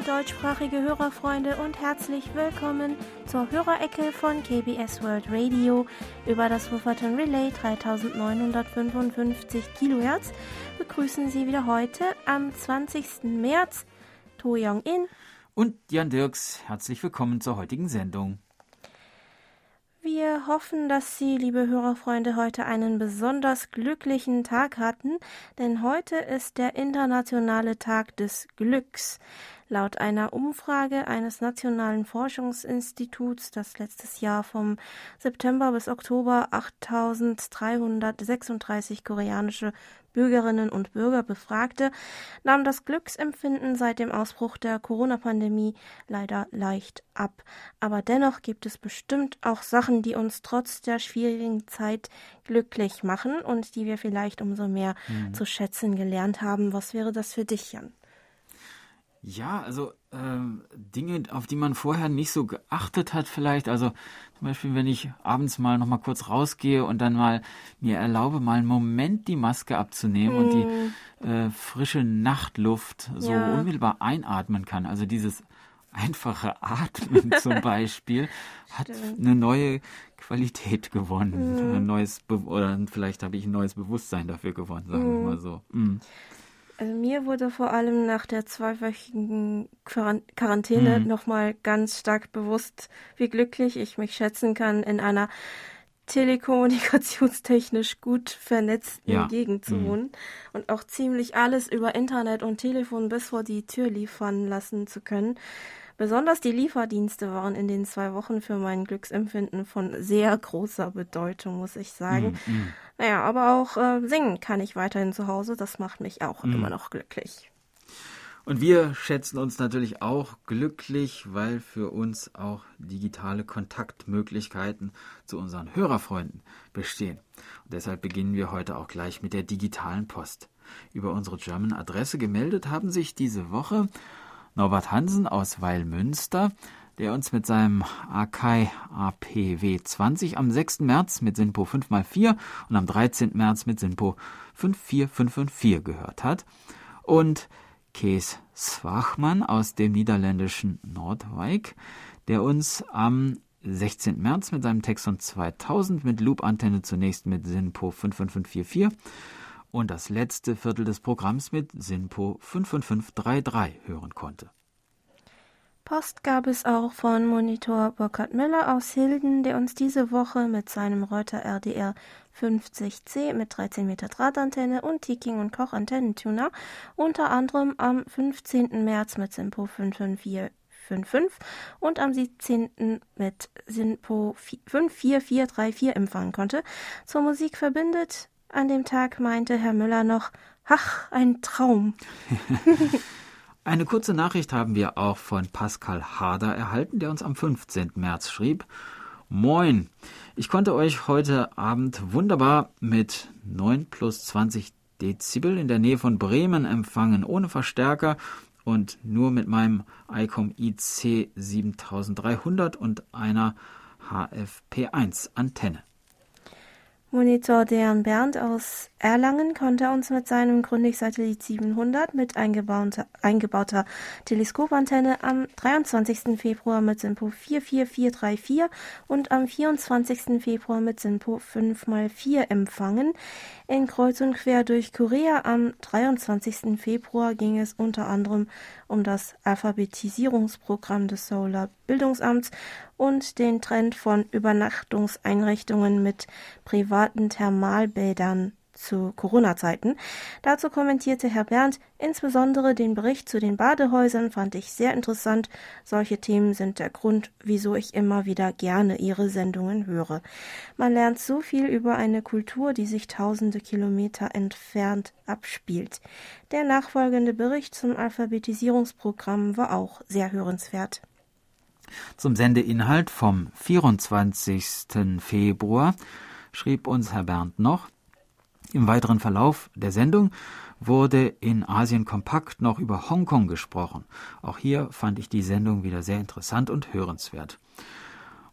liebe deutschsprachige Hörerfreunde und herzlich willkommen zur Hörerecke von KBS World Radio über das Wufferton Relay 3955 Kilohertz. Begrüßen Sie wieder heute am 20. März To Young In und Jan Dirks. Herzlich willkommen zur heutigen Sendung. Wir hoffen, dass Sie, liebe Hörerfreunde, heute einen besonders glücklichen Tag hatten, denn heute ist der internationale Tag des Glücks. Laut einer Umfrage eines nationalen Forschungsinstituts, das letztes Jahr vom September bis Oktober 8336 koreanische Bürgerinnen und Bürger befragte, nahm das Glücksempfinden seit dem Ausbruch der Corona-Pandemie leider leicht ab. Aber dennoch gibt es bestimmt auch Sachen, die uns trotz der schwierigen Zeit glücklich machen und die wir vielleicht umso mehr mhm. zu schätzen gelernt haben. Was wäre das für dich, Jan? Ja, also ähm, Dinge, auf die man vorher nicht so geachtet hat vielleicht. Also zum Beispiel, wenn ich abends mal noch mal kurz rausgehe und dann mal mir erlaube, mal einen Moment die Maske abzunehmen mm. und die hm. äh, frische Nachtluft so ja. unmittelbar einatmen kann. Also dieses einfache Atmen zum Beispiel hat eine neue Qualität gewonnen. Mm. Ein neues Be oder vielleicht habe ich ein neues Bewusstsein dafür gewonnen, sagen mm. wir hm. mal so. Mm. Also mir wurde vor allem nach der zweiwöchigen Quarantäne mhm. nochmal ganz stark bewusst, wie glücklich ich mich schätzen kann, in einer telekommunikationstechnisch gut vernetzten ja. Gegend zu mhm. wohnen und auch ziemlich alles über Internet und Telefon bis vor die Tür liefern lassen zu können. Besonders die Lieferdienste waren in den zwei Wochen für mein Glücksempfinden von sehr großer Bedeutung, muss ich sagen. Mm, mm. Naja, aber auch äh, singen kann ich weiterhin zu Hause. Das macht mich auch mm. immer noch glücklich. Und wir schätzen uns natürlich auch glücklich, weil für uns auch digitale Kontaktmöglichkeiten zu unseren Hörerfreunden bestehen. Und deshalb beginnen wir heute auch gleich mit der digitalen Post. Über unsere German-Adresse gemeldet haben sich diese Woche Norbert Hansen aus Weilmünster, der uns mit seinem Akai APW 20 am 6. März mit Sinpo 5x4 und am 13. März mit Sinpo 54554 gehört hat. Und Kees Swachmann aus dem niederländischen Nordwijk, der uns am 16. März mit seinem Texon 2000 mit Loop-Antenne zunächst mit SINPO 55544 und das letzte Viertel des Programms mit SINPO 55533 hören konnte. Post gab es auch von Monitor Burkhard Müller aus Hilden, der uns diese Woche mit seinem Reuter RDR 50C mit 13 Meter Drahtantenne und Tiking und Koch Antennentuner unter anderem am 15. März mit SINPO 55455 und am 17. mit SINPO 54434 empfangen konnte. Zur Musik verbindet an dem Tag meinte Herr Müller noch, ach, ein Traum. Eine kurze Nachricht haben wir auch von Pascal Harder erhalten, der uns am 15. März schrieb. Moin, ich konnte euch heute Abend wunderbar mit 9 plus 20 Dezibel in der Nähe von Bremen empfangen, ohne Verstärker und nur mit meinem ICOM IC 7300 und einer HFP1 Antenne. Monitor Dejan Bernd aus Erlangen konnte uns mit seinem Grundig-Satellit 700 mit eingebauter, eingebauter Teleskopantenne am 23. Februar mit SINPO 44434 und am 24. Februar mit SINPO 5x4 empfangen. In Kreuz und Quer durch Korea am 23. Februar ging es unter anderem um das Alphabetisierungsprogramm des Solar Bildungsamts und den Trend von Übernachtungseinrichtungen mit privaten Thermalbädern zu Corona-Zeiten. Dazu kommentierte Herr Berndt, insbesondere den Bericht zu den Badehäusern fand ich sehr interessant. Solche Themen sind der Grund, wieso ich immer wieder gerne Ihre Sendungen höre. Man lernt so viel über eine Kultur, die sich tausende Kilometer entfernt abspielt. Der nachfolgende Bericht zum Alphabetisierungsprogramm war auch sehr hörenswert. Zum Sendeinhalt vom 24. Februar schrieb uns Herr Bernd noch, im weiteren Verlauf der Sendung wurde in Asien Kompakt noch über Hongkong gesprochen. Auch hier fand ich die Sendung wieder sehr interessant und hörenswert.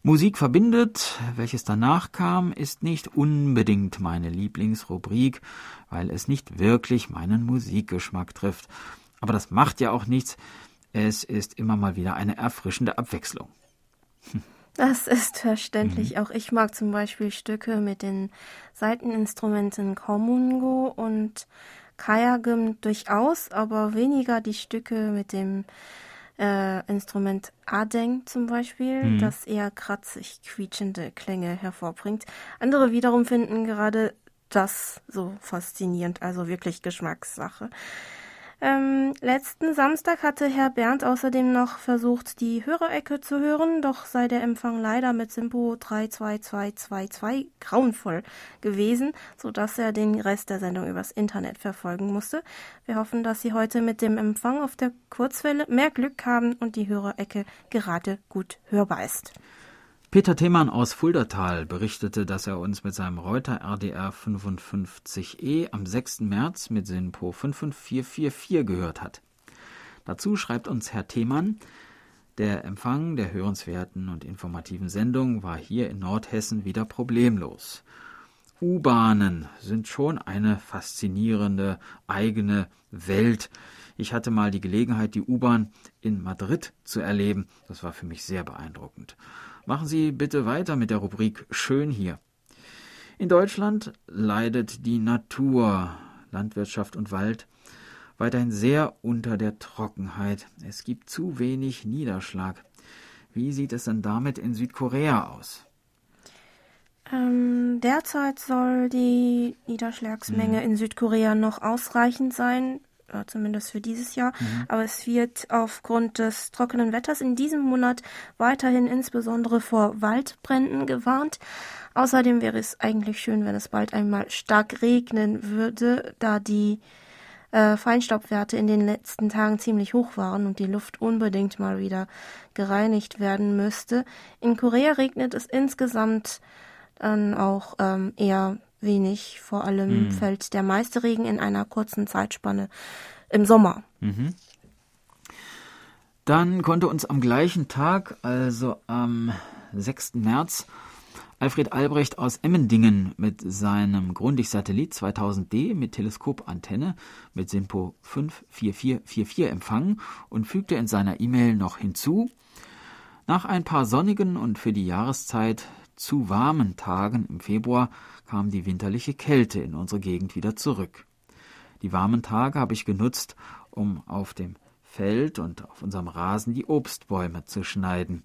Musik verbindet, welches danach kam, ist nicht unbedingt meine Lieblingsrubrik, weil es nicht wirklich meinen Musikgeschmack trifft. Aber das macht ja auch nichts, Es ist immer mal wieder eine erfrischende Abwechslung. Das ist verständlich. Mhm. Auch ich mag zum Beispiel Stücke mit den Saiteninstrumenten Komungo und Kayagum durchaus, aber weniger die Stücke mit dem äh, Instrument Adeng zum Beispiel, mhm. das eher kratzig quietschende Klänge hervorbringt. Andere wiederum finden gerade das so faszinierend, also wirklich Geschmackssache. Ähm, letzten Samstag hatte Herr Bernd außerdem noch versucht, die Hörerecke zu hören, doch sei der Empfang leider mit Simpo 32222 grauenvoll gewesen, so dass er den Rest der Sendung übers Internet verfolgen musste. Wir hoffen, dass Sie heute mit dem Empfang auf der Kurzwelle mehr Glück haben und die Hörerecke gerade gut hörbar ist. Peter Themann aus Fuldatal berichtete, dass er uns mit seinem Reuter RDR 55E am 6. März mit SINPO 55444 gehört hat. Dazu schreibt uns Herr Themann, der Empfang der hörenswerten und informativen Sendung war hier in Nordhessen wieder problemlos. U-Bahnen sind schon eine faszinierende eigene Welt. Ich hatte mal die Gelegenheit, die U-Bahn in Madrid zu erleben. Das war für mich sehr beeindruckend. Machen Sie bitte weiter mit der Rubrik Schön hier. In Deutschland leidet die Natur, Landwirtschaft und Wald weiterhin sehr unter der Trockenheit. Es gibt zu wenig Niederschlag. Wie sieht es denn damit in Südkorea aus? Ähm, derzeit soll die Niederschlagsmenge hm. in Südkorea noch ausreichend sein zumindest für dieses Jahr. Mhm. Aber es wird aufgrund des trockenen Wetters in diesem Monat weiterhin insbesondere vor Waldbränden gewarnt. Außerdem wäre es eigentlich schön, wenn es bald einmal stark regnen würde, da die äh, Feinstaubwerte in den letzten Tagen ziemlich hoch waren und die Luft unbedingt mal wieder gereinigt werden müsste. In Korea regnet es insgesamt dann auch ähm, eher wenig. Vor allem mhm. fällt der meiste Regen in einer kurzen Zeitspanne im Sommer. Mhm. Dann konnte uns am gleichen Tag, also am 6. März, Alfred Albrecht aus Emmendingen mit seinem Grundig-Satellit 2000D mit Teleskopantenne mit SINPO 54444 empfangen und fügte in seiner E-Mail noch hinzu, nach ein paar sonnigen und für die Jahreszeit zu warmen Tagen im Februar kam die winterliche Kälte in unsere Gegend wieder zurück. Die warmen Tage habe ich genutzt, um auf dem Feld und auf unserem Rasen die Obstbäume zu schneiden.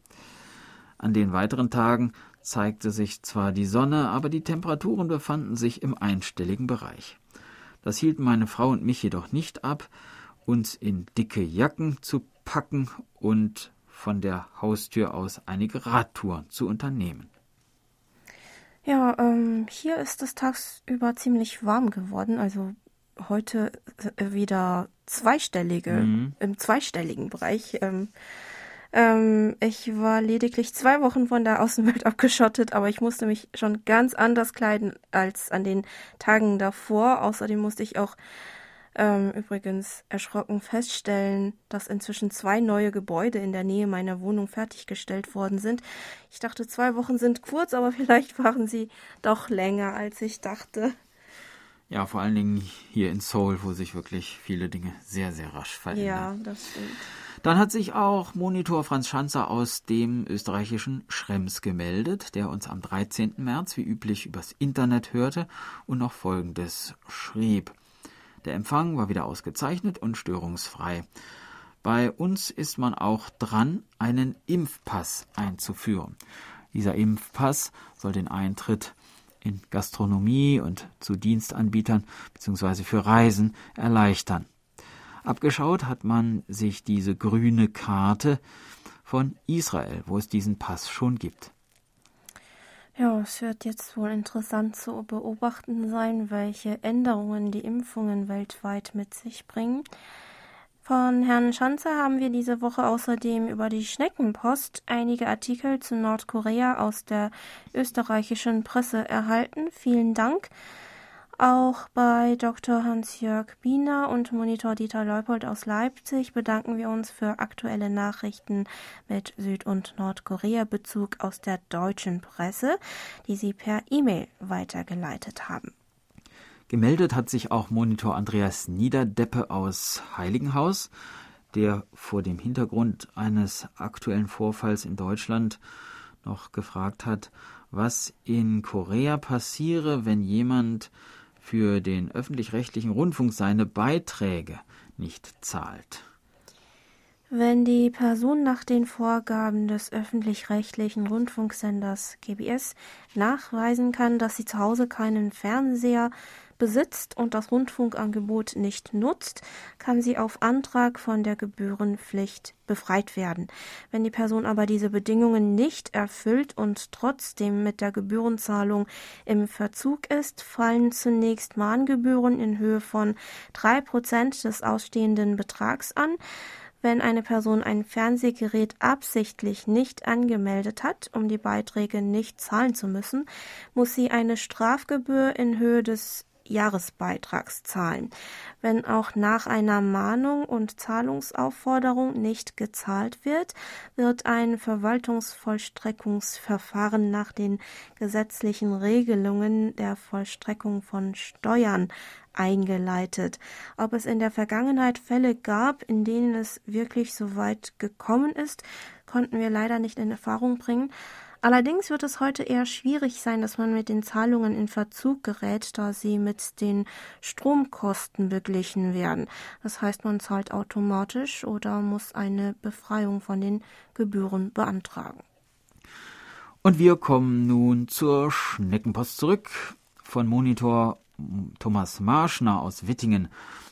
An den weiteren Tagen zeigte sich zwar die Sonne, aber die Temperaturen befanden sich im einstelligen Bereich. Das hielten meine Frau und mich jedoch nicht ab, uns in dicke Jacken zu packen und von der Haustür aus einige Radtouren zu unternehmen. Ja, ähm, hier ist es tagsüber ziemlich warm geworden. Also heute äh, wieder zweistellige, mhm. im zweistelligen Bereich. Ähm, ähm, ich war lediglich zwei Wochen von der Außenwelt abgeschottet, aber ich musste mich schon ganz anders kleiden als an den Tagen davor. Außerdem musste ich auch ähm, übrigens erschrocken feststellen, dass inzwischen zwei neue Gebäude in der Nähe meiner Wohnung fertiggestellt worden sind. Ich dachte, zwei Wochen sind kurz, aber vielleicht waren sie doch länger, als ich dachte. Ja, vor allen Dingen hier in Seoul, wo sich wirklich viele Dinge sehr, sehr rasch verändern. Ja, das stimmt. Dann hat sich auch Monitor Franz Schanzer aus dem österreichischen Schrems gemeldet, der uns am 13. März wie üblich übers Internet hörte und noch Folgendes schrieb. Der Empfang war wieder ausgezeichnet und störungsfrei. Bei uns ist man auch dran, einen Impfpass einzuführen. Dieser Impfpass soll den Eintritt in Gastronomie und zu Dienstanbietern bzw. für Reisen erleichtern. Abgeschaut hat man sich diese grüne Karte von Israel, wo es diesen Pass schon gibt. Ja, es wird jetzt wohl interessant zu beobachten sein, welche Änderungen die Impfungen weltweit mit sich bringen. Von Herrn Schanzer haben wir diese Woche außerdem über die Schneckenpost einige Artikel zu Nordkorea aus der österreichischen Presse erhalten. Vielen Dank. Auch bei Dr. Hans-Jörg Biener und Monitor Dieter Leupold aus Leipzig bedanken wir uns für aktuelle Nachrichten mit Süd- und Nordkorea-Bezug aus der deutschen Presse, die Sie per E-Mail weitergeleitet haben. Gemeldet hat sich auch Monitor Andreas Niederdeppe aus Heiligenhaus. der vor dem Hintergrund eines aktuellen Vorfalls in Deutschland noch gefragt hat, was in Korea passiere, wenn jemand für den öffentlich-rechtlichen Rundfunk seine Beiträge nicht zahlt. Wenn die Person nach den Vorgaben des öffentlich-rechtlichen Rundfunksenders GBS nachweisen kann, dass sie zu Hause keinen Fernseher besitzt und das Rundfunkangebot nicht nutzt, kann sie auf Antrag von der Gebührenpflicht befreit werden. Wenn die Person aber diese Bedingungen nicht erfüllt und trotzdem mit der Gebührenzahlung im Verzug ist, fallen zunächst Mahngebühren in Höhe von drei Prozent des ausstehenden Betrags an. Wenn eine Person ein Fernsehgerät absichtlich nicht angemeldet hat, um die Beiträge nicht zahlen zu müssen, muss sie eine Strafgebühr in Höhe des Jahresbeitrags zahlen. Wenn auch nach einer Mahnung und Zahlungsaufforderung nicht gezahlt wird, wird ein Verwaltungsvollstreckungsverfahren nach den gesetzlichen Regelungen der Vollstreckung von Steuern eingeleitet. Ob es in der Vergangenheit Fälle gab, in denen es wirklich so weit gekommen ist, konnten wir leider nicht in Erfahrung bringen. Allerdings wird es heute eher schwierig sein, dass man mit den Zahlungen in Verzug gerät, da sie mit den Stromkosten beglichen werden. Das heißt, man zahlt automatisch oder muss eine Befreiung von den Gebühren beantragen. Und wir kommen nun zur Schneckenpost zurück. Von Monitor Thomas Marschner aus Wittingen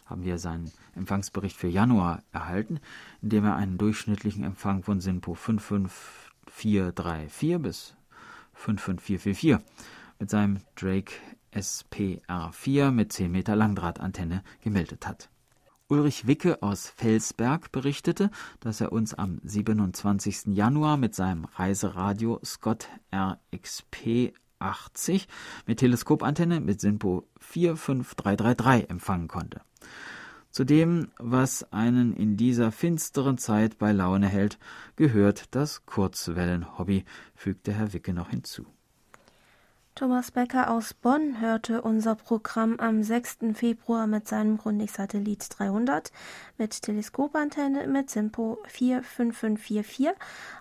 haben wir seinen Empfangsbericht für Januar erhalten, in dem er einen durchschnittlichen Empfang von SINPO 55 434 bis 55444 mit seinem Drake SPR4 mit 10 Meter Langdrahtantenne gemeldet hat. Ulrich Wicke aus Felsberg berichtete, dass er uns am 27. Januar mit seinem Reiseradio Scott RXP 80 mit Teleskopantenne mit SINPO 45333 empfangen konnte. Zu dem, was einen in dieser finsteren Zeit bei Laune hält, gehört das Kurzwellenhobby, fügte Herr Wicke noch hinzu. Thomas Becker aus Bonn hörte unser Programm am 6. Februar mit seinem Grundig-Satellit 300 mit Teleskopantenne mit Simpo 45544.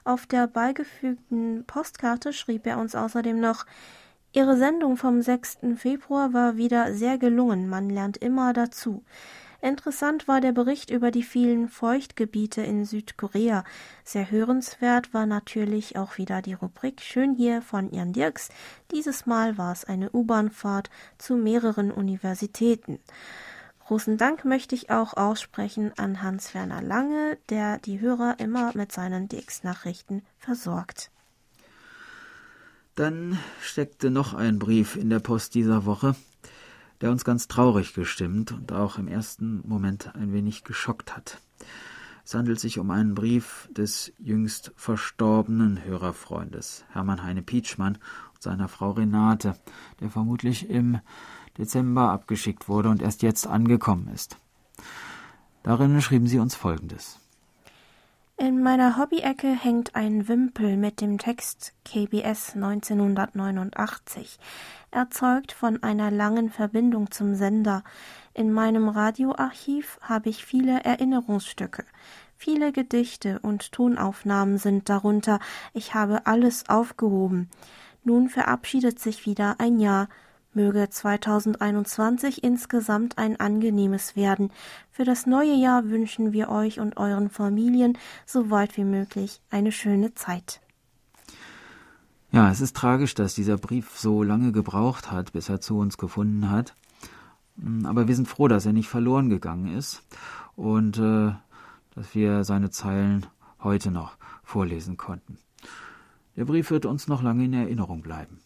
Auf der beigefügten Postkarte schrieb er uns außerdem noch Ihre Sendung vom 6. Februar war wieder sehr gelungen, man lernt immer dazu. Interessant war der Bericht über die vielen Feuchtgebiete in Südkorea. Sehr hörenswert war natürlich auch wieder die Rubrik Schön hier von Jan Dirks. Dieses Mal war es eine U-Bahn-Fahrt zu mehreren Universitäten. Großen Dank möchte ich auch aussprechen an Hans-Werner Lange, der die Hörer immer mit seinen DX-Nachrichten versorgt. Dann steckte noch ein Brief in der Post dieser Woche der uns ganz traurig gestimmt und auch im ersten Moment ein wenig geschockt hat. Es handelt sich um einen Brief des jüngst verstorbenen Hörerfreundes Hermann Heine Pietschmann und seiner Frau Renate, der vermutlich im Dezember abgeschickt wurde und erst jetzt angekommen ist. Darin schrieben sie uns Folgendes. In meiner Hobby-Ecke hängt ein Wimpel mit dem Text KBS 1989, erzeugt von einer langen Verbindung zum Sender. In meinem Radioarchiv habe ich viele Erinnerungsstücke. Viele Gedichte und Tonaufnahmen sind darunter. Ich habe alles aufgehoben. Nun verabschiedet sich wieder ein Jahr. Möge 2021 insgesamt ein angenehmes werden. Für das neue Jahr wünschen wir euch und euren Familien so weit wie möglich eine schöne Zeit. Ja, es ist tragisch, dass dieser Brief so lange gebraucht hat, bis er zu uns gefunden hat. Mm, aber wir sind froh, dass er nicht verloren gegangen ist und äh, dass wir seine Zeilen heute noch vorlesen konnten. Der Brief wird uns noch lange in Erinnerung bleiben.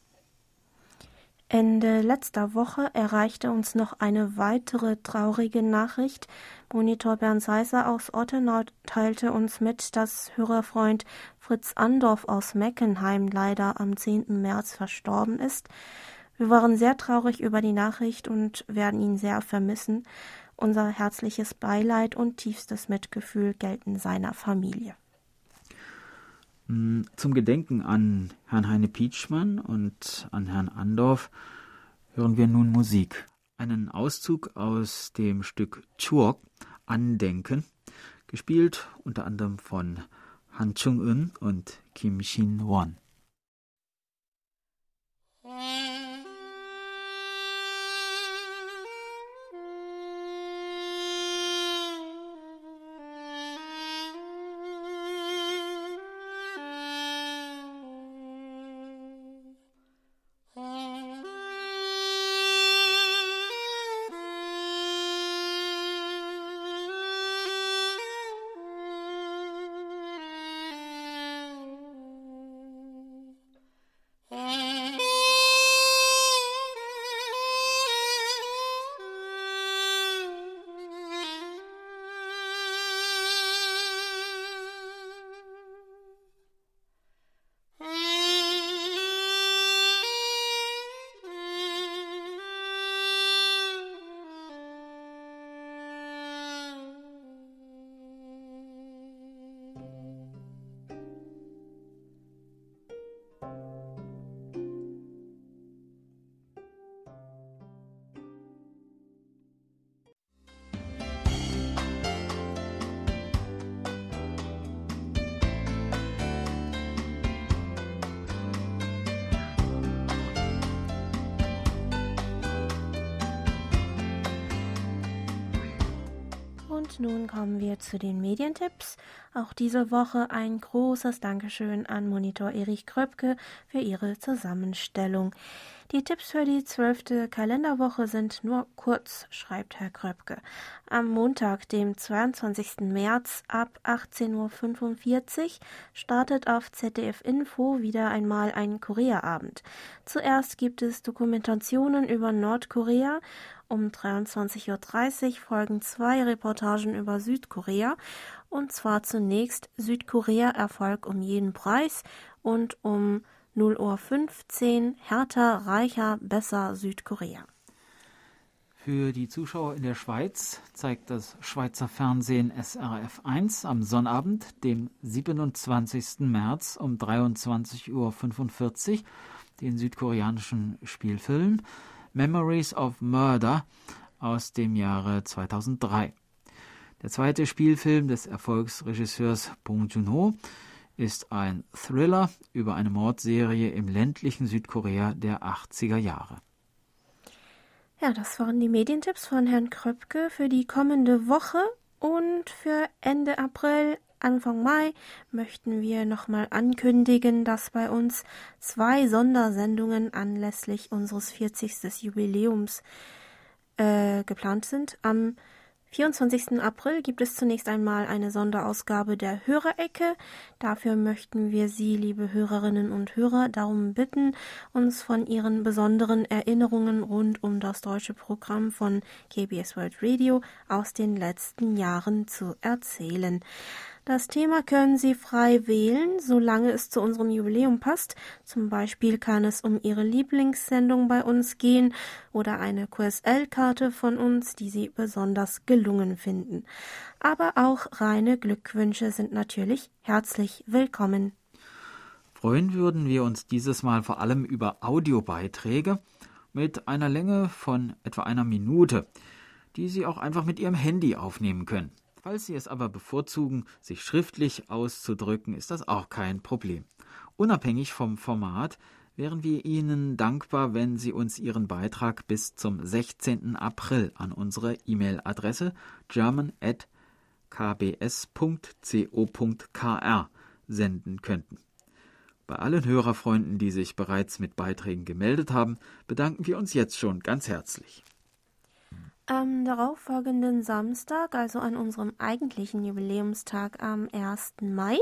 Ende letzter Woche erreichte uns noch eine weitere traurige Nachricht. Monitor Bernd Seiser aus Ottenau teilte uns mit, dass Hörerfreund Fritz Andorf aus Meckenheim leider am 10. März verstorben ist. Wir waren sehr traurig über die Nachricht und werden ihn sehr vermissen. Unser herzliches Beileid und tiefstes Mitgefühl gelten seiner Familie. Mm, zum Gedenken an Herrn Heine Pietschmann und an Herrn Andorf hören wir nun Musik. Einen Auszug aus dem Stück Chuok, Andenken, gespielt unter anderem von Han Chung-eun und Kim Shin-won. Nun kommen wir zu den Medientipps. Auch diese Woche ein großes Dankeschön an Monitor Erich Kröpke für ihre Zusammenstellung. Die Tipps für die zwölfte Kalenderwoche sind nur kurz, schreibt Herr Kröpke. Am Montag, dem 22. März ab 18.45 Uhr startet auf ZDF Info wieder einmal ein Korea-Abend. Zuerst gibt es Dokumentationen über Nordkorea um 23.30 Uhr folgen zwei Reportagen über Südkorea, und zwar zunächst Südkorea Erfolg um jeden Preis und um 0.15 Uhr härter, reicher, besser Südkorea. Für die Zuschauer in der Schweiz zeigt das Schweizer Fernsehen SRF 1 am Sonnabend, dem 27. März um 23.45 Uhr den südkoreanischen Spielfilm Memories of Murder aus dem Jahre 2003. Der zweite Spielfilm des Erfolgsregisseurs Bong Joon-ho ist ein Thriller über eine Mordserie im ländlichen Südkorea der 80er Jahre. Ja, das waren die Medientipps von Herrn Kröpke für die kommende Woche und für Ende April Anfang Mai möchten wir nochmal ankündigen, dass bei uns zwei Sondersendungen anlässlich unseres 40. Jubiläums äh, geplant sind. Am 24. April gibt es zunächst einmal eine Sonderausgabe der Hörerecke. Dafür möchten wir Sie, liebe Hörerinnen und Hörer, darum bitten, uns von Ihren besonderen Erinnerungen rund um das deutsche Programm von KBS World Radio aus den letzten Jahren zu erzählen. Das Thema können Sie frei wählen, solange es zu unserem Jubiläum passt. Zum Beispiel kann es um Ihre Lieblingssendung bei uns gehen oder eine QSL-Karte von uns, die Sie besonders gelungen finden. Aber auch reine Glückwünsche sind natürlich herzlich willkommen. Freuen würden wir uns dieses Mal vor allem über Audiobeiträge mit einer Länge von etwa einer Minute, die Sie auch einfach mit Ihrem Handy aufnehmen können. Falls Sie es aber bevorzugen, sich schriftlich auszudrücken, ist das auch kein Problem. Unabhängig vom Format wären wir Ihnen dankbar, wenn Sie uns Ihren Beitrag bis zum 16. April an unsere E-Mail-Adresse german.kbs.co.kr senden könnten. Bei allen Hörerfreunden, die sich bereits mit Beiträgen gemeldet haben, bedanken wir uns jetzt schon ganz herzlich. Am darauffolgenden Samstag, also an unserem eigentlichen Jubiläumstag am 1. Mai,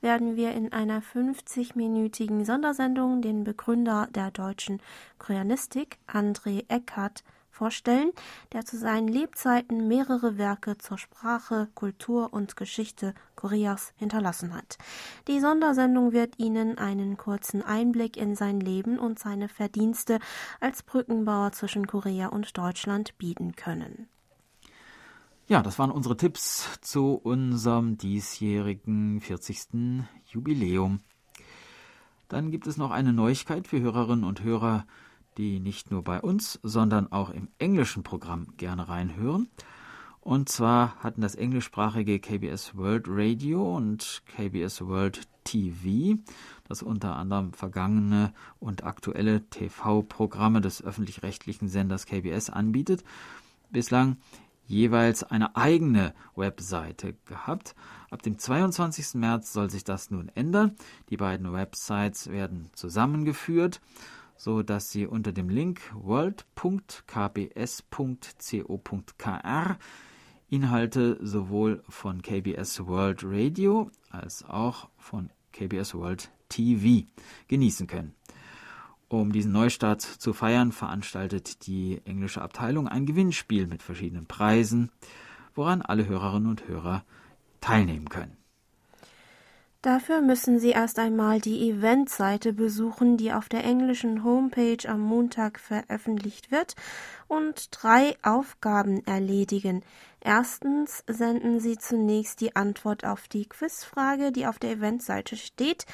werden wir in einer 50-minütigen Sondersendung den Begründer der deutschen Koreanistik, André Eckhardt, vorstellen, der zu seinen Lebzeiten mehrere Werke zur Sprache, Kultur und Geschichte Koreas hinterlassen hat. Die Sondersendung wird Ihnen einen kurzen Einblick in sein Leben und seine Verdienste als Brückenbauer zwischen Korea und Deutschland bieten können. Ja, das waren unsere Tipps zu unserem diesjährigen 40. Jubiläum. Dann gibt es noch eine Neuigkeit für Hörerinnen und Hörer, die nicht nur bei uns, sondern auch im englischen Programm gerne reinhören. Und zwar hatten das englischsprachige KBS World Radio und KBS World TV, das unter anderem vergangene und aktuelle TV-Programme des öffentlich-rechtlichen Senders KBS anbietet, bislang jeweils eine eigene Webseite gehabt. Ab dem 22. März soll sich das nun ändern. Die beiden Websites werden zusammengeführt, so dass sie unter dem Link world.kbs.co.kr Inhalte sowohl von KBS World Radio als auch von KBS World TV genießen können. Um diesen Neustart zu feiern, veranstaltet die englische Abteilung ein Gewinnspiel mit verschiedenen Preisen, woran alle Hörerinnen und Hörer teilnehmen können. Dafür müssen Sie erst einmal die Eventseite besuchen, die auf der englischen Homepage am Montag veröffentlicht wird, und drei Aufgaben erledigen. Erstens senden Sie zunächst die Antwort auf die Quizfrage, die auf der Eventseite steht.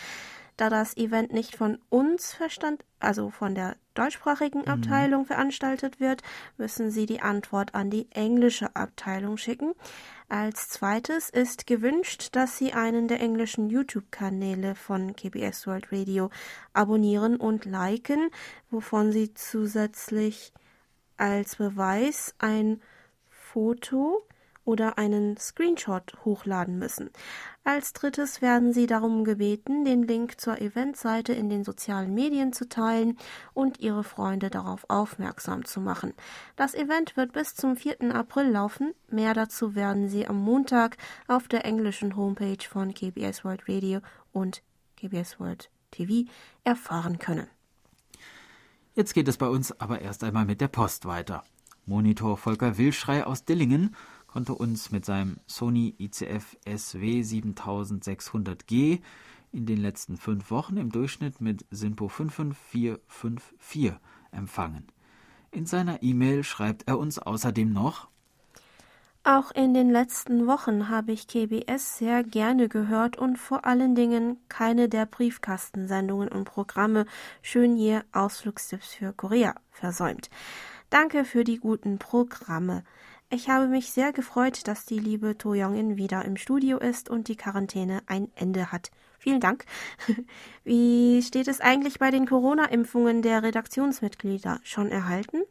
Da das Event nicht von uns verstand, also von der deutschsprachigen mhm. Abteilung mhm. veranstaltet wird, müssen Sie die Antwort an die englische Abteilung schicken. Als zweites ist gewünscht, dass Sie einen der englischen YouTube-Kanäle von KBS World Radio abonnieren und liken, wovon Sie zusätzlich als Beweis ein Foto oder einen Screenshot hochladen müssen. Als drittes werden Sie darum gebeten, den Link zur Eventseite in den sozialen Medien zu teilen und Ihre Freunde darauf aufmerksam zu machen. Das Event wird bis zum 4. April laufen. Mehr dazu werden Sie am Montag auf der englischen Homepage von KBS World Radio und KBS World TV erfahren können. Jetzt geht es bei uns aber erst einmal mit der Post weiter. Monitor Volker Wilschrei aus Dillingen konnte uns mit seinem Sony ICF SW 7600G in den letzten fünf Wochen im Durchschnitt mit SINPO 55454 empfangen. In seiner E-Mail schreibt er uns außerdem noch Auch in den letzten Wochen habe ich KBS sehr gerne gehört und vor allen Dingen keine der Briefkastensendungen und Programme Schönje Ausflugstipps für Korea versäumt. Danke für die guten Programme. Ich habe mich sehr gefreut, dass die liebe To Youngin wieder im Studio ist und die Quarantäne ein Ende hat. Vielen Dank. Wie steht es eigentlich bei den Corona-Impfungen der Redaktionsmitglieder? Schon erhalten?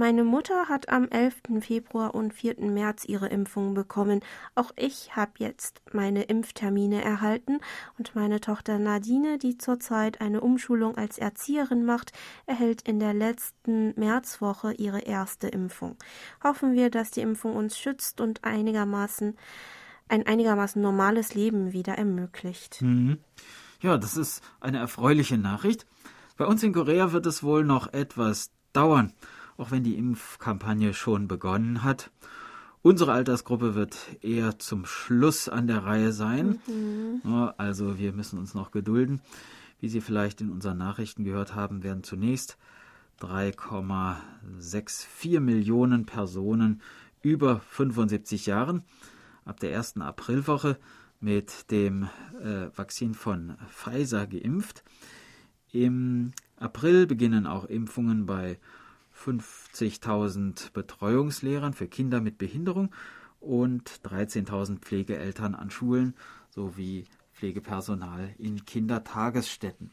Meine Mutter hat am 11. Februar und 4. März ihre Impfung bekommen. Auch ich habe jetzt meine Impftermine erhalten und meine Tochter Nadine, die zurzeit eine Umschulung als Erzieherin macht, erhält in der letzten Märzwoche ihre erste Impfung. Hoffen wir, dass die Impfung uns schützt und einigermaßen ein einigermaßen normales Leben wieder ermöglicht. Mhm. Ja, das ist eine erfreuliche Nachricht. Bei uns in Korea wird es wohl noch etwas dauern auch wenn die Impfkampagne schon begonnen hat. Unsere Altersgruppe wird eher zum Schluss an der Reihe sein. Mhm. Also wir müssen uns noch gedulden. Wie Sie vielleicht in unseren Nachrichten gehört haben, werden zunächst 3,64 Millionen Personen über 75 Jahren ab der ersten Aprilwoche mit dem äh, Vakzin von Pfizer geimpft. Im April beginnen auch Impfungen bei 50.000 Betreuungslehrern für Kinder mit Behinderung und 13.000 Pflegeeltern an Schulen sowie Pflegepersonal in Kindertagesstätten.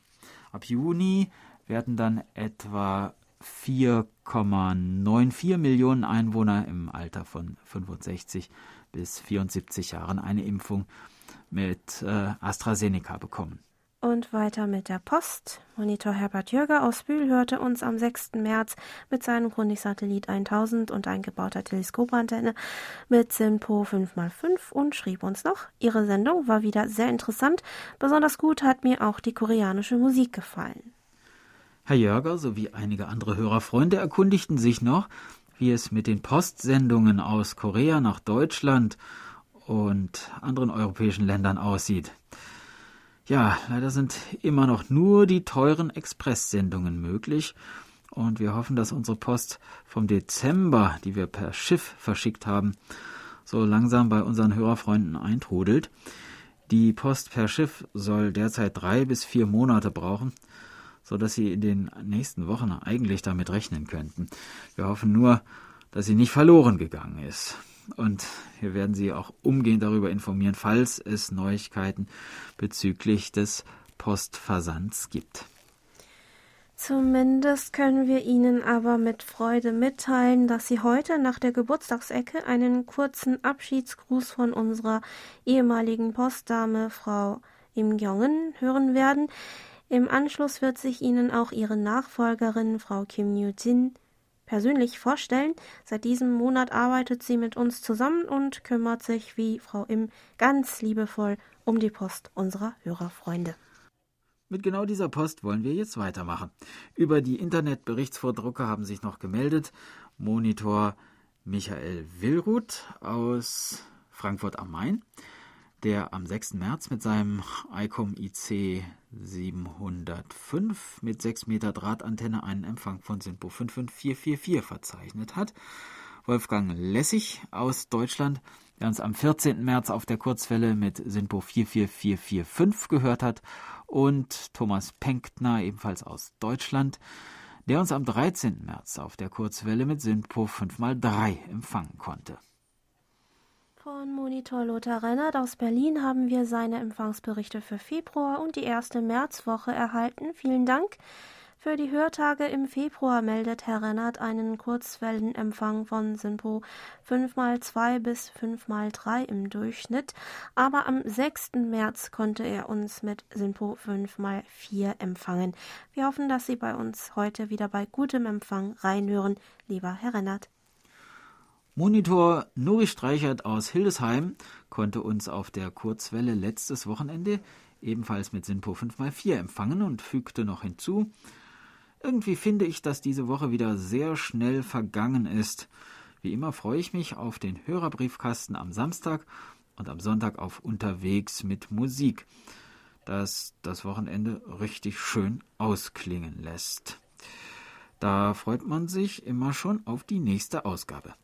Ab Juni werden dann etwa 4,94 Millionen Einwohner im Alter von 65 bis 74 Jahren eine Impfung mit äh, AstraZeneca bekommen. Und weiter mit der Post. Monitor Herbert Jürger aus Bühl hörte uns am 6. März mit seinem Grundig-Satellit 1000 und eingebauter Teleskopantenne mit SINPO 5x5 und schrieb uns noch, Ihre Sendung war wieder sehr interessant. Besonders gut hat mir auch die koreanische Musik gefallen. Herr Jörger sowie einige andere Hörerfreunde erkundigten sich noch, wie es mit den Postsendungen aus Korea nach Deutschland und anderen europäischen Ländern aussieht. Ja, leider sind immer noch nur die teuren Expresssendungen möglich. Und wir hoffen, dass unsere Post vom Dezember, die wir per Schiff verschickt haben, so langsam bei unseren Hörerfreunden eintrudelt. Die Post per Schiff soll derzeit drei bis vier Monate brauchen, so dass Sie in den nächsten Wochen eigentlich damit rechnen könnten. Wir hoffen nur, dass sie nicht verloren gegangen ist. Und wir werden Sie auch umgehend darüber informieren, falls es Neuigkeiten bezüglich des Postversands gibt. Zumindest können wir Ihnen aber mit Freude mitteilen, dass Sie heute nach der Geburtstagsecke einen kurzen Abschiedsgruß von unserer ehemaligen Postdame Frau Im Jongen hören werden. Im Anschluss wird sich Ihnen auch Ihre Nachfolgerin Frau Kim Yu-jin persönlich vorstellen. Seit diesem Monat arbeitet sie mit uns zusammen und kümmert sich wie Frau Im ganz liebevoll um die Post unserer Hörerfreunde. Mit genau dieser Post wollen wir jetzt weitermachen. Über die Internetberichtsvordrucke haben sich noch gemeldet Monitor Michael Willruth aus Frankfurt am Main, der am 6. März mit seinem ICOM IC 705 mit 6 Meter Drahtantenne einen Empfang von SINPO 55444 verzeichnet hat. Wolfgang Lessig aus Deutschland, der uns am 14. März auf der Kurzwelle mit SINPO 44445 gehört hat und Thomas Penktner, ebenfalls aus Deutschland, der uns am 13. März auf der Kurzwelle mit SINPO 5x3 empfangen konnte. Von Monitor Lothar Rennert aus Berlin haben wir seine Empfangsberichte für Februar und die erste Märzwoche erhalten. Vielen Dank. Für die Hörtage im Februar meldet Herr Rennert einen Kurzwellenempfang von Simpo 5x2 bis 5x3 im Durchschnitt, aber am 6. März konnte er uns mit Simpo 5x4 empfangen. Wir hoffen, dass Sie bei uns heute wieder bei gutem Empfang reinhören, lieber Herr Rennert. Monitor Nuri Streichert aus Hildesheim konnte uns auf der Kurzwelle letztes Wochenende ebenfalls mit Simpo 5x4 empfangen und fügte noch hinzu, irgendwie finde ich, dass diese Woche wieder sehr schnell vergangen ist. Wie immer freue ich mich auf den Hörerbriefkasten am Samstag und am Sonntag auf Unterwegs mit Musik, das das Wochenende richtig schön ausklingen lässt. Da freut man sich immer schon auf die nächste Ausgabe.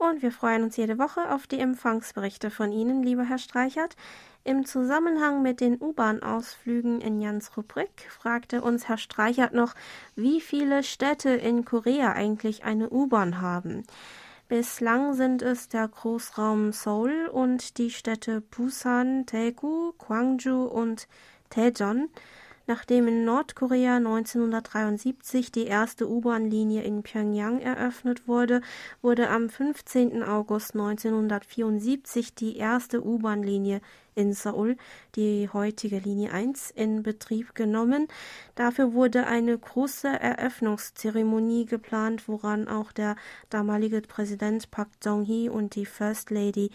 Und wir freuen uns jede Woche auf die Empfangsberichte von Ihnen, lieber Herr Streichert. Im Zusammenhang mit den U-Bahn-Ausflügen in Jans Rubrik fragte uns Herr Streichert noch, wie viele Städte in Korea eigentlich eine U-Bahn haben. Bislang sind es der Großraum Seoul und die Städte Busan, Daegu, Gwangju und Daejeon. Nachdem in Nordkorea 1973 die erste U-Bahn-Linie in Pyongyang eröffnet wurde, wurde am 15. August 1974 die erste U-Bahn-Linie in Seoul, die heutige Linie 1, in Betrieb genommen. Dafür wurde eine große Eröffnungszeremonie geplant, woran auch der damalige Präsident Park Jong-hee und die First Lady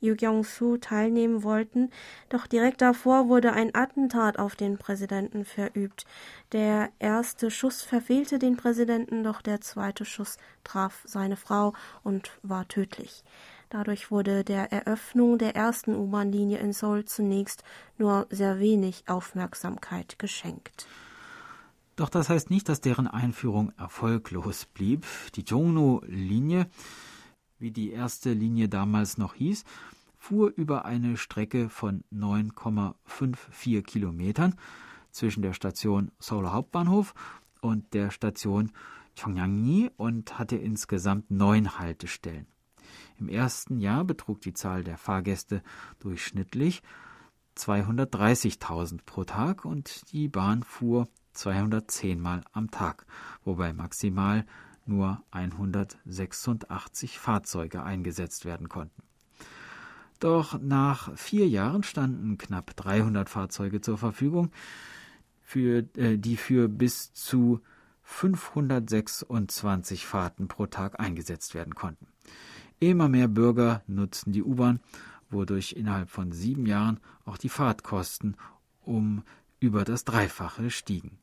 Yu Kyung-soo teilnehmen wollten, doch direkt davor wurde ein Attentat auf den Präsidenten verübt. Der erste Schuss verfehlte den Präsidenten, doch der zweite Schuss traf seine Frau und war tödlich. Dadurch wurde der Eröffnung der ersten U-Bahn-Linie in Seoul zunächst nur sehr wenig Aufmerksamkeit geschenkt. Doch das heißt nicht, dass deren Einführung erfolglos blieb. Die Jongno-Linie wie die erste Linie damals noch hieß, fuhr über eine Strecke von 9,54 Kilometern zwischen der Station Seoul Hauptbahnhof und der Station Chongyangni und hatte insgesamt neun Haltestellen. Im ersten Jahr betrug die Zahl der Fahrgäste durchschnittlich 230.000 pro Tag und die Bahn fuhr 210 Mal am Tag, wobei maximal nur 186 Fahrzeuge eingesetzt werden konnten. Doch nach vier Jahren standen knapp 300 Fahrzeuge zur Verfügung, für, äh, die für bis zu 526 Fahrten pro Tag eingesetzt werden konnten. Immer mehr Bürger nutzten die U-Bahn, wodurch innerhalb von sieben Jahren auch die Fahrtkosten um über das Dreifache stiegen.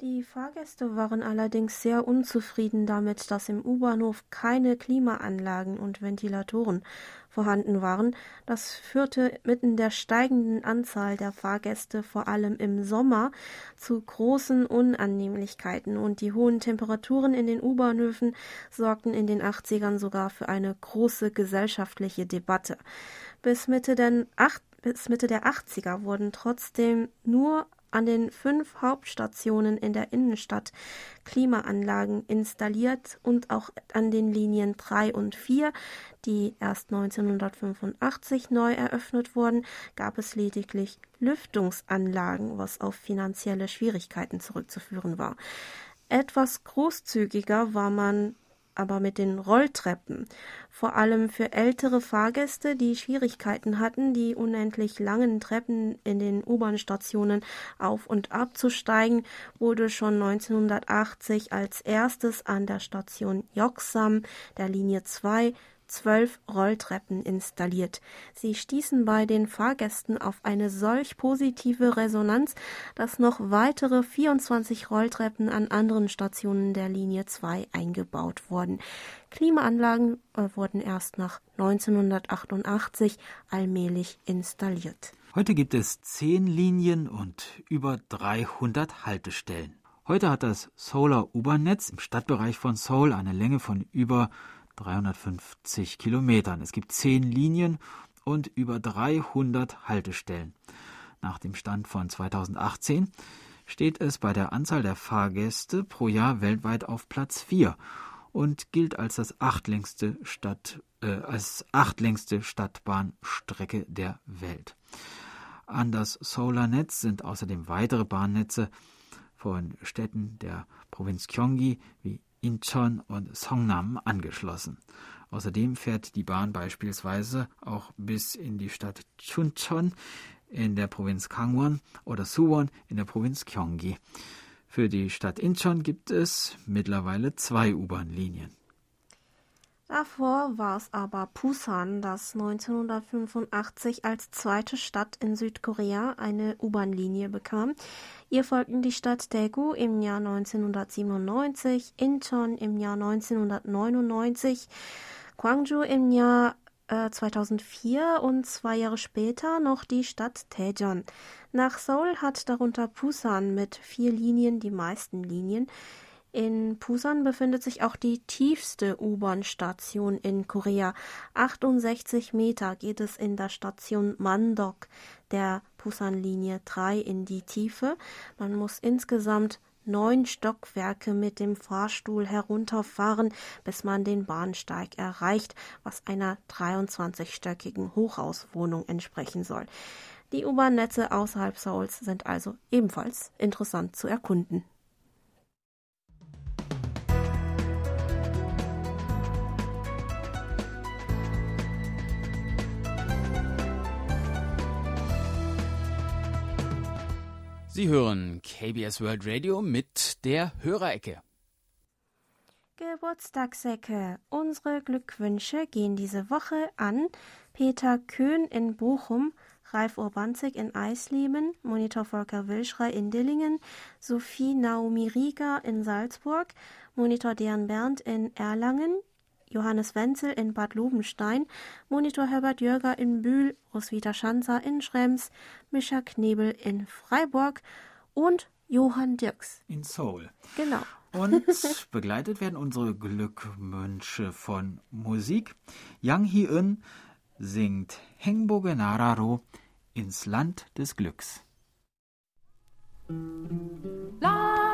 Die Fahrgäste waren allerdings sehr unzufrieden damit, dass im U-Bahnhof keine Klimaanlagen und Ventilatoren vorhanden waren. Das führte mitten der steigenden Anzahl der Fahrgäste vor allem im Sommer zu großen Unannehmlichkeiten und die hohen Temperaturen in den U-Bahnhöfen sorgten in den 80ern sogar für eine große gesellschaftliche Debatte. Bis Mitte, der 80er wurden trotzdem nur an den fünf Hauptstationen in der Innenstadt Klimaanlagen installiert und auch an den Linien 3 und 4, die erst 1985 neu eröffnet wurden, gab es lediglich Lüftungsanlagen, was auf finanzielle Schwierigkeiten zurückzuführen war. Etwas großzügiger war man aber mit den Rolltreppen, vor allem für ältere Fahrgäste, die Schwierigkeiten hatten, die unendlich langen Treppen in den U-Bahn-Stationen auf und abzusteigen, wurde schon 1980 als erstes an der Station Joksam der Linie 2 zwölf Rolltreppen installiert. Sie stießen bei den Fahrgästen auf eine solch positive Resonanz, dass noch weitere 24 Rolltreppen an anderen Stationen der Linie 2 eingebaut wurden. Klimaanlagen äh, wurden erst nach 1988 allmählich installiert. Heute gibt es zehn Linien und über 300 Haltestellen. Heute hat das Solar U-Bahn-Netz im Stadtbereich von Seoul eine Länge von über 350 Kilometern. Es gibt zehn Linien und über 300 Haltestellen. Nach dem Stand von 2018 steht es bei der Anzahl der Fahrgäste pro Jahr weltweit auf Platz 4 und gilt als das achtlängste Stadt, äh, als achtlängste Stadtbahnstrecke der Welt. An das Solarnetz sind außerdem weitere Bahnnetze von Städten der Provinz Gyeonggi wie Incheon und Songnam angeschlossen. Außerdem fährt die Bahn beispielsweise auch bis in die Stadt Chuncheon in der Provinz Gangwon oder Suwon in der Provinz Gyeonggi. Für die Stadt Incheon gibt es mittlerweile zwei U-Bahn-Linien. Davor war es aber Busan, das 1985 als zweite Stadt in Südkorea eine U-Bahn-Linie bekam. Ihr folgten die Stadt Daegu im Jahr 1997, Incheon im Jahr 1999, Gwangju im Jahr äh, 2004 und zwei Jahre später noch die Stadt Daejeon. Nach Seoul hat darunter Busan mit vier Linien die meisten Linien. In Busan befindet sich auch die tiefste U-Bahn-Station in Korea. 68 Meter geht es in der Station Mandok der Busan-Linie 3 in die Tiefe. Man muss insgesamt neun Stockwerke mit dem Fahrstuhl herunterfahren, bis man den Bahnsteig erreicht, was einer 23-stöckigen Hochhauswohnung entsprechen soll. Die U-Bahn-Netze außerhalb Seouls sind also ebenfalls interessant zu erkunden. Sie hören KBS World Radio mit der Hörerecke. Geburtstagsecke. Unsere Glückwünsche gehen diese Woche an Peter Köhn in Bochum, Ralf Urbanzig in Eisleben, Monitor Volker Wilschrei in Dillingen, Sophie Naomi Rieger in Salzburg, Monitor Dejan Berndt in Erlangen, Johannes Wenzel in Bad Lobenstein, Monitor Herbert Jörger in Bühl, Roswitha Schanzer in Schrems, Mischa Knebel in Freiburg und Johann Dirks in Seoul. Genau. Und begleitet werden unsere Glückwünsche von Musik. Yang Hee-eun singt Hengboge Nararo ins Land des Glücks. La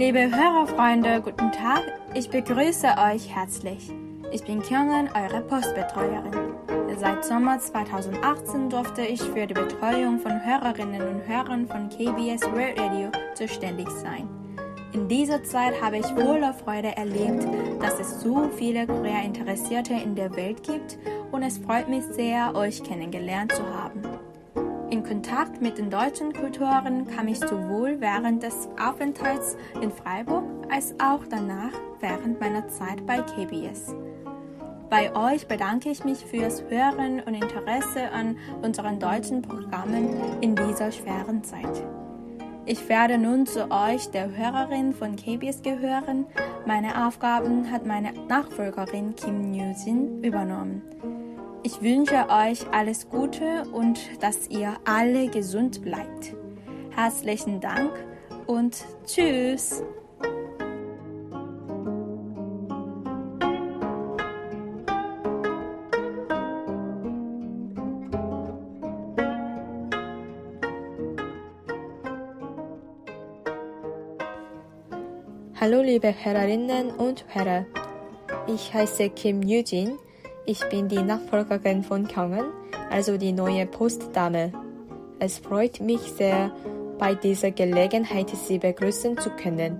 Liebe Hörerfreunde, guten Tag. Ich begrüße euch herzlich. Ich bin Kyungen, eure Postbetreuerin. Seit Sommer 2018 durfte ich für die Betreuung von Hörerinnen und Hörern von KBS World Radio zuständig sein. In dieser Zeit habe ich voller Freude erlebt, dass es so viele Korea-Interessierte in der Welt gibt und es freut mich sehr, euch kennengelernt zu haben. In Kontakt mit den deutschen Kulturen kam ich sowohl während des Aufenthalts in Freiburg als auch danach während meiner Zeit bei KBS. Bei euch bedanke ich mich fürs Hören und Interesse an unseren deutschen Programmen in dieser schweren Zeit. Ich werde nun zu euch, der Hörerin von KBS, gehören. Meine Aufgaben hat meine Nachfolgerin Kim New-jin übernommen. Ich wünsche euch alles Gute und dass ihr alle gesund bleibt. Herzlichen Dank und tschüss. Hallo liebe Hörerinnen und Hörer. Ich heiße Kim Yujin. Ich bin die Nachfolgerin von Kyungen, also die neue Postdame. Es freut mich sehr, bei dieser Gelegenheit Sie begrüßen zu können.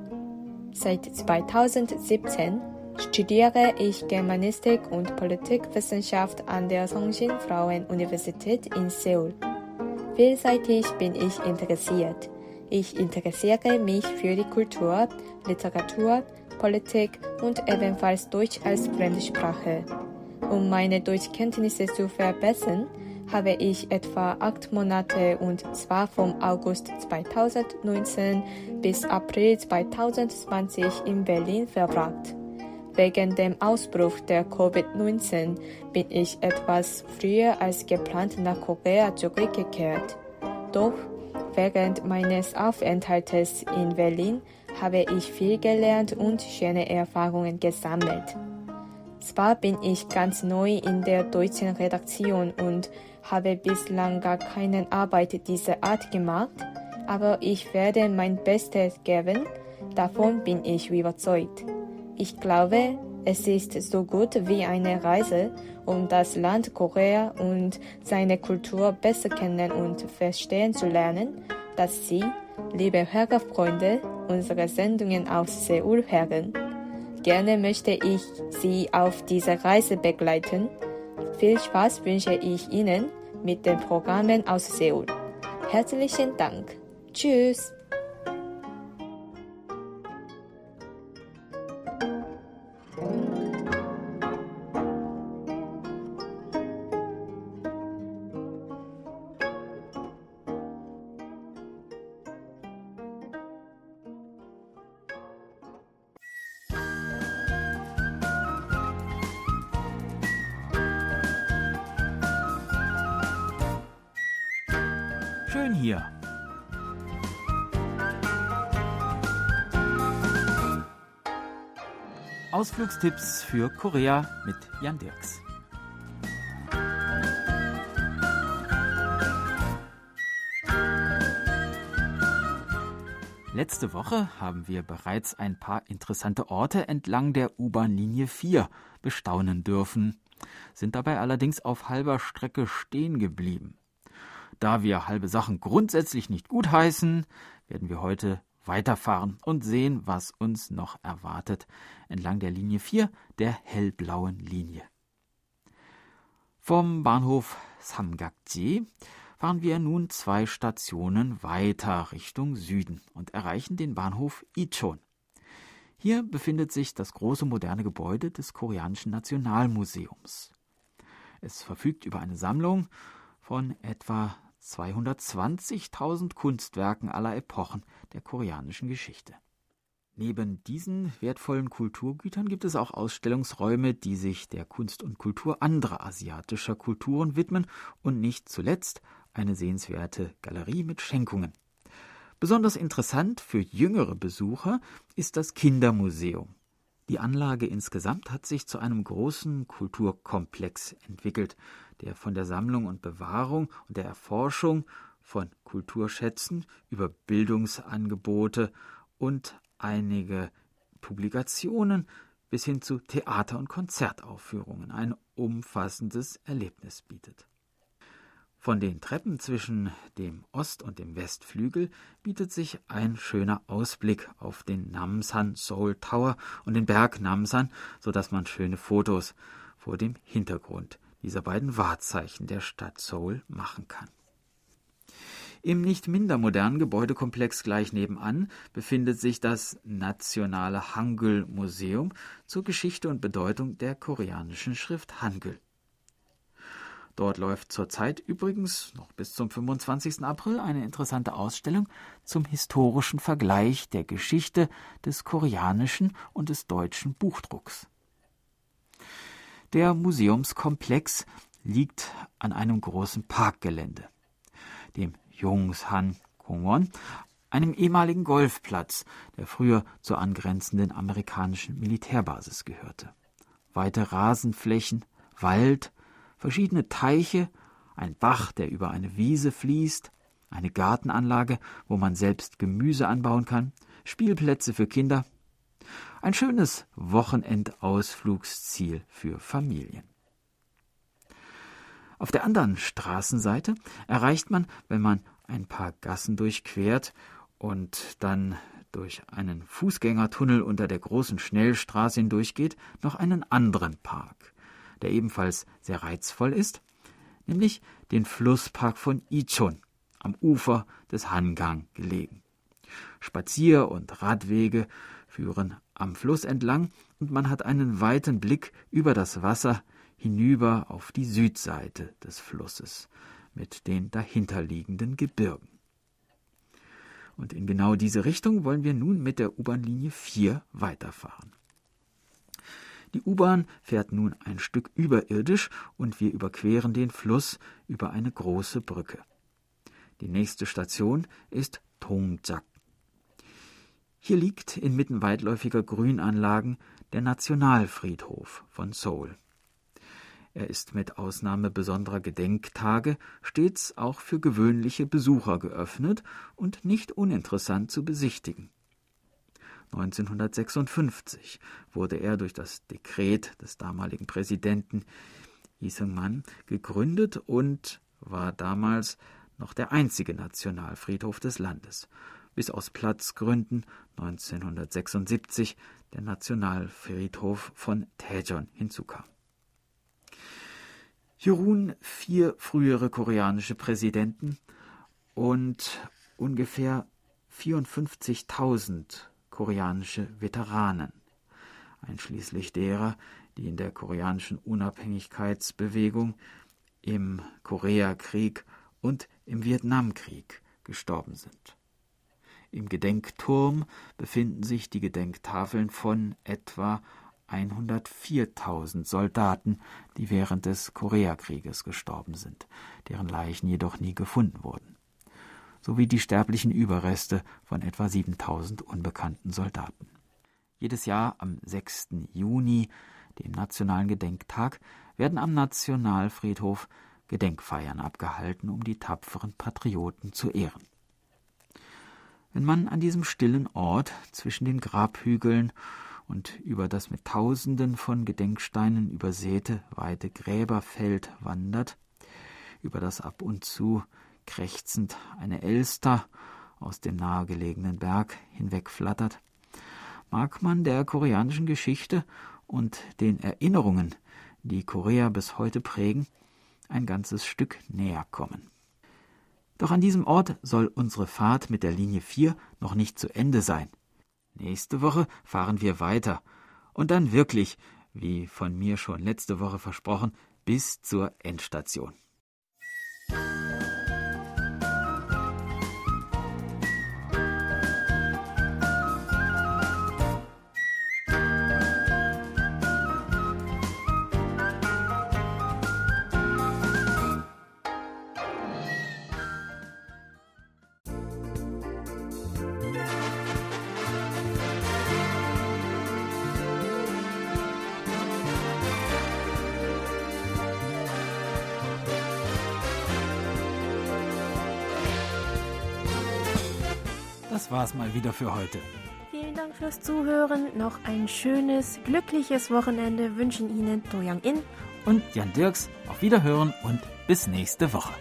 Seit 2017 studiere ich Germanistik und Politikwissenschaft an der Songshin Frauen-Universität in Seoul. Vielseitig bin ich interessiert. Ich interessiere mich für die Kultur, Literatur, Politik und ebenfalls Deutsch als Fremdsprache. Um meine Deutschkenntnisse zu verbessern, habe ich etwa acht Monate und zwar vom August 2019 bis April 2020 in Berlin verbracht. Wegen dem Ausbruch der Covid-19 bin ich etwas früher als geplant nach Korea zurückgekehrt. Doch während meines Aufenthaltes in Berlin habe ich viel gelernt und schöne Erfahrungen gesammelt. Zwar bin ich ganz neu in der deutschen Redaktion und habe bislang gar keine Arbeit dieser Art gemacht, aber ich werde mein Bestes geben, davon bin ich überzeugt. Ich glaube, es ist so gut wie eine Reise, um das Land Korea und seine Kultur besser kennen und verstehen zu lernen, dass Sie, liebe Hörerfreunde, unsere Sendungen aus Seoul hören. Gerne möchte ich Sie auf diese Reise begleiten. Viel Spaß wünsche ich Ihnen mit den Programmen aus Seoul. Herzlichen Dank. Tschüss. Schön hier. Ausflugstipps für Korea mit Jan Dirks. Letzte Woche haben wir bereits ein paar interessante Orte entlang der U-Bahn-Linie 4 bestaunen dürfen, sind dabei allerdings auf halber Strecke stehen geblieben. Da wir halbe Sachen grundsätzlich nicht gutheißen, werden wir heute weiterfahren und sehen, was uns noch erwartet entlang der Linie 4, der hellblauen Linie. Vom Bahnhof Samgakji fahren wir nun zwei Stationen weiter Richtung Süden und erreichen den Bahnhof Ichon. Hier befindet sich das große moderne Gebäude des Koreanischen Nationalmuseums. Es verfügt über eine Sammlung von etwa 220.000 Kunstwerken aller Epochen der koreanischen Geschichte. Neben diesen wertvollen Kulturgütern gibt es auch Ausstellungsräume, die sich der Kunst und Kultur anderer asiatischer Kulturen widmen und nicht zuletzt eine sehenswerte Galerie mit Schenkungen. Besonders interessant für jüngere Besucher ist das Kindermuseum. Die Anlage insgesamt hat sich zu einem großen Kulturkomplex entwickelt, der von der Sammlung und Bewahrung und der Erforschung von Kulturschätzen über Bildungsangebote und einige Publikationen bis hin zu Theater- und Konzertaufführungen ein umfassendes Erlebnis bietet. Von den Treppen zwischen dem Ost- und dem Westflügel bietet sich ein schöner Ausblick auf den Namsan Seoul Tower und den Berg Namsan, so dass man schöne Fotos vor dem Hintergrund dieser beiden Wahrzeichen der Stadt Seoul machen kann. Im nicht minder modernen Gebäudekomplex gleich nebenan befindet sich das Nationale Hangul Museum zur Geschichte und Bedeutung der koreanischen Schrift Hangul. Dort läuft zurzeit übrigens noch bis zum 25. April eine interessante Ausstellung zum historischen Vergleich der Geschichte des koreanischen und des deutschen Buchdrucks. Der Museumskomplex liegt an einem großen Parkgelände, dem Jungshan Kongwon, einem ehemaligen Golfplatz, der früher zur angrenzenden amerikanischen Militärbasis gehörte. Weite Rasenflächen, Wald, verschiedene Teiche, ein Bach, der über eine Wiese fließt, eine Gartenanlage, wo man selbst Gemüse anbauen kann, Spielplätze für Kinder. Ein schönes Wochenendausflugsziel für Familien. Auf der anderen Straßenseite erreicht man, wenn man ein paar Gassen durchquert und dann durch einen Fußgängertunnel unter der großen Schnellstraße hindurchgeht, noch einen anderen Park, der ebenfalls sehr reizvoll ist, nämlich den Flusspark von Ichon, am Ufer des Hangang gelegen. Spazier- und Radwege führen am Fluss entlang und man hat einen weiten Blick über das Wasser hinüber auf die Südseite des Flusses mit den dahinterliegenden Gebirgen. Und in genau diese Richtung wollen wir nun mit der U-Bahn-Linie 4 weiterfahren. Die U-Bahn fährt nun ein Stück überirdisch und wir überqueren den Fluss über eine große Brücke. Die nächste Station ist Tongjak. Hier liegt inmitten weitläufiger Grünanlagen der Nationalfriedhof von Seoul. Er ist mit Ausnahme besonderer Gedenktage stets auch für gewöhnliche Besucher geöffnet und nicht uninteressant zu besichtigen. 1956 wurde er durch das Dekret des damaligen Präsidenten Lee Seung-man gegründet und war damals noch der einzige Nationalfriedhof des Landes, bis aus Platzgründen 1976 der Nationalfriedhof von Daejeon hinzukam. Hier ruhen vier frühere koreanische Präsidenten und ungefähr 54.000 koreanische Veteranen, einschließlich derer, die in der koreanischen Unabhängigkeitsbewegung, im Koreakrieg und im Vietnamkrieg gestorben sind. Im Gedenkturm befinden sich die Gedenktafeln von etwa 104.000 Soldaten, die während des Koreakrieges gestorben sind, deren Leichen jedoch nie gefunden wurden, sowie die sterblichen Überreste von etwa 7.000 unbekannten Soldaten. Jedes Jahr am 6. Juni, dem Nationalen Gedenktag, werden am Nationalfriedhof Gedenkfeiern abgehalten, um die tapferen Patrioten zu ehren. Wenn man an diesem stillen Ort zwischen den Grabhügeln und über das mit Tausenden von Gedenksteinen übersäte weite Gräberfeld wandert, über das ab und zu krächzend eine Elster aus dem nahegelegenen Berg hinwegflattert, mag man der koreanischen Geschichte und den Erinnerungen, die Korea bis heute prägen, ein ganzes Stück näher kommen. Doch an diesem Ort soll unsere Fahrt mit der Linie 4 noch nicht zu Ende sein. Nächste Woche fahren wir weiter und dann wirklich, wie von mir schon letzte Woche versprochen, bis zur Endstation. Wieder für heute. Vielen Dank fürs Zuhören. Noch ein schönes, glückliches Wochenende wünschen Ihnen Do Young In und Jan Dirks. Auf Wiederhören und bis nächste Woche.